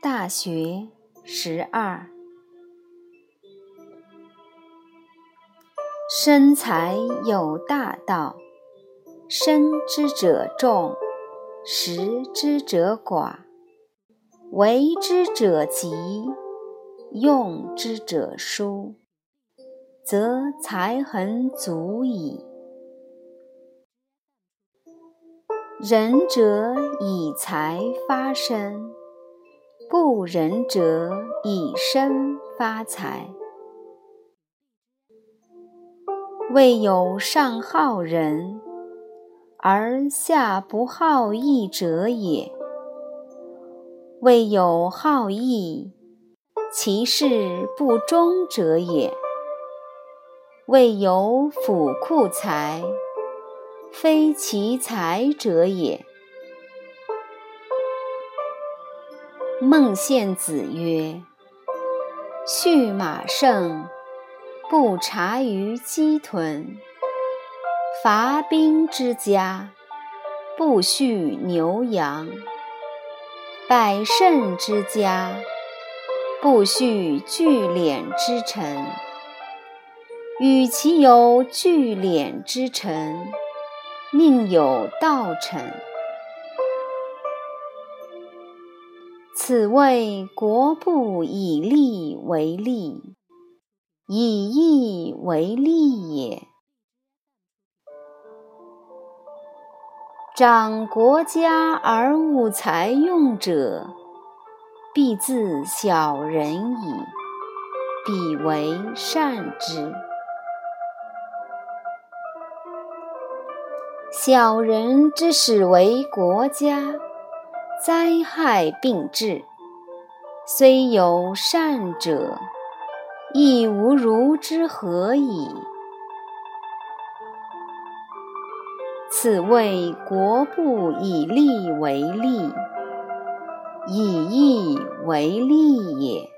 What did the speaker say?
大学》十二。生财有大道，生之者众，食之者寡，为之者急，用之者疏，则财恒足矣。仁者以财发身，不仁者以身发财。未有上好人，而下不好义者也；未有好义，其事不忠者也；未有府库财，非其财者也。孟献子曰：“畜马胜。”不察于鸡豚，伐兵之家；不畜牛羊，百胜之家；不畜聚敛之臣。与其有聚敛之臣，宁有道臣。此谓国不以利为利。以义为利也。长国家而务财用者，必自小人矣。彼为善之。小人之始为国家，灾害并至，虽有善者。亦无如之何矣。此谓国不以利为利，以义为利也。